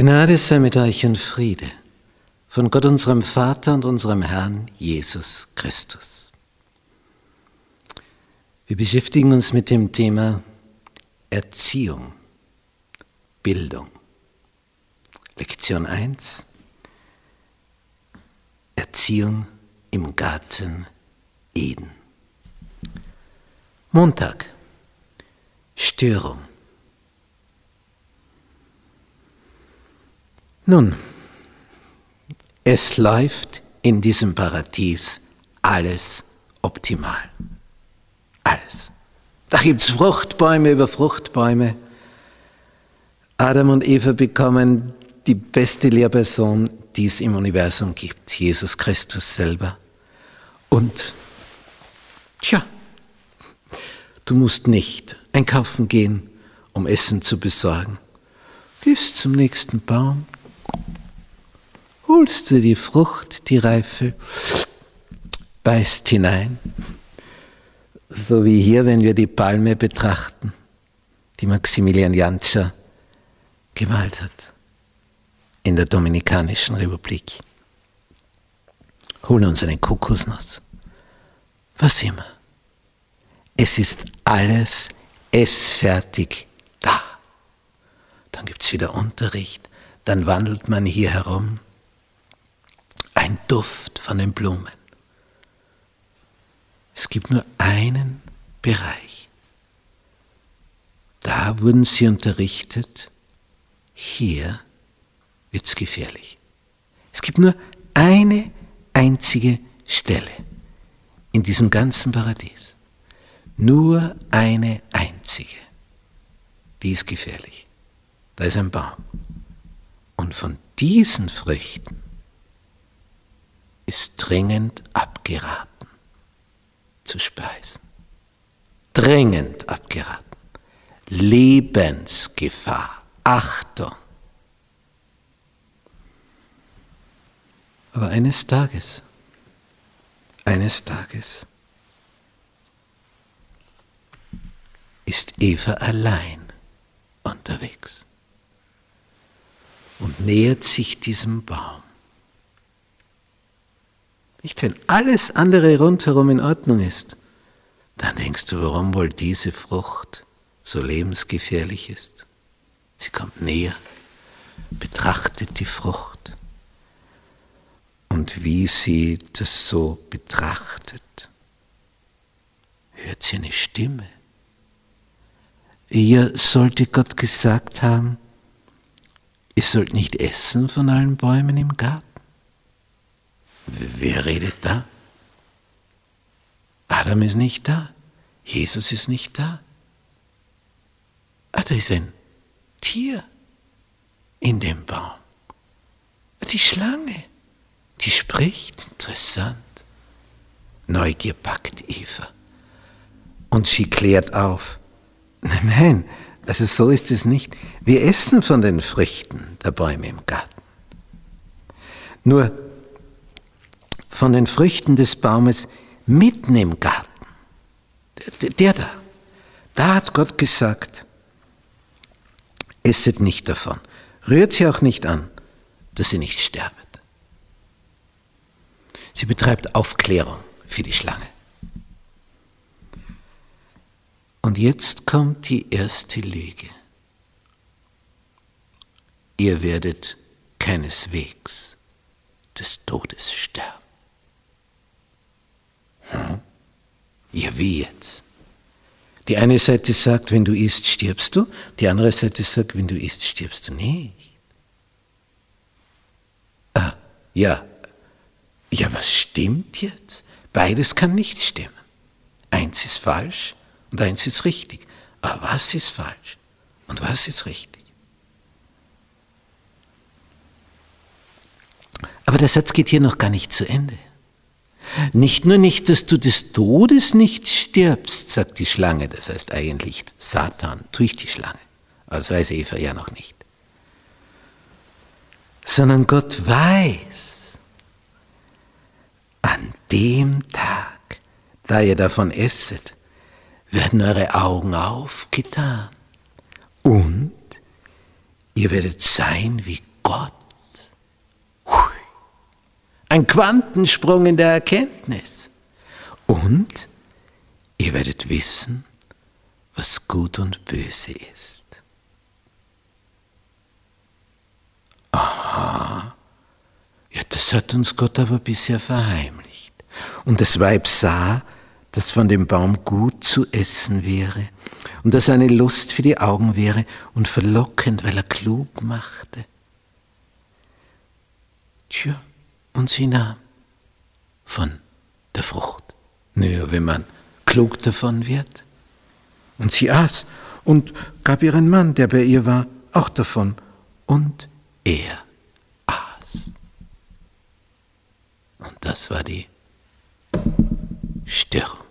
Gnade sei mit euch und Friede von Gott unserem Vater und unserem Herrn Jesus Christus. Wir beschäftigen uns mit dem Thema Erziehung, Bildung. Lektion 1. Erziehung im Garten Eden. Montag. Störung. Nun, es läuft in diesem Paradies alles optimal. Alles. Da gibt es Fruchtbäume über Fruchtbäume. Adam und Eva bekommen die beste Lehrperson, die es im Universum gibt, Jesus Christus selber. Und, tja, du musst nicht einkaufen gehen, um Essen zu besorgen. Gehst zum nächsten Baum, holst du die Frucht, die reife, beißt hinein, so wie hier, wenn wir die Palme betrachten, die Maximilian Jantscher gemalt hat in der Dominikanischen Republik. Holen uns einen Kokosnuss. Was immer. Es ist alles essfertig da. Dann gibt es wieder Unterricht, dann wandelt man hier herum ein Duft von den Blumen. Es gibt nur einen Bereich. Da wurden sie unterrichtet, hier wird es gefährlich. Es gibt nur eine einzige Stelle in diesem ganzen Paradies. Nur eine einzige. Die ist gefährlich. Da ist ein Baum. Und von diesen Früchten ist dringend abgeraten zu speisen. Dringend abgeraten. Lebensgefahr. Achtung. Aber eines Tages, eines Tages ist Eva allein unterwegs und nähert sich diesem Baum. Nicht, wenn alles andere rundherum in Ordnung ist, dann denkst du, warum wohl diese Frucht so lebensgefährlich ist. Sie kommt näher, betrachtet die Frucht und wie sie das so betrachtet, hört sie eine Stimme. Ihr sollte Gott gesagt haben, ihr sollt nicht essen von allen Bäumen im Garten. Wer redet da? Adam ist nicht da. Jesus ist nicht da. Ah, da ist ein Tier in dem Baum. Die Schlange, die spricht. Interessant. Neugier packt Eva. Und sie klärt auf. Nein, nein, also so ist es nicht. Wir essen von den Früchten der Bäume im Garten. Nur von den Früchten des Baumes mitten im Garten. Der da. Da hat Gott gesagt, esset nicht davon, rührt sie auch nicht an, dass sie nicht sterbet. Sie betreibt Aufklärung für die Schlange. Und jetzt kommt die erste Lüge. Ihr werdet keineswegs des Todes Wie jetzt? Die eine Seite sagt, wenn du isst, stirbst du. Die andere Seite sagt, wenn du isst, stirbst du nicht. Ah, ja. Ja, was stimmt jetzt? Beides kann nicht stimmen. Eins ist falsch und eins ist richtig. Aber was ist falsch und was ist richtig? Aber der Satz geht hier noch gar nicht zu Ende. Nicht nur nicht, dass du des Todes nicht stirbst, sagt die Schlange, das heißt eigentlich Satan durch die Schlange, das weiß Eva ja noch nicht, sondern Gott weiß, an dem Tag, da ihr davon esset, werden eure Augen aufgetan. Und ihr werdet sein wie Gott. Ein Quantensprung in der Erkenntnis. Und ihr werdet wissen, was gut und böse ist. Aha, ja, das hat uns Gott aber bisher verheimlicht. Und das Weib sah, dass von dem Baum gut zu essen wäre und dass eine Lust für die Augen wäre und verlockend, weil er klug machte. Tja, und sie nahm von der Frucht. Naja, wenn man klug davon wird. Und sie aß und gab ihren Mann, der bei ihr war, auch davon. Und er aß. Und das war die Störung.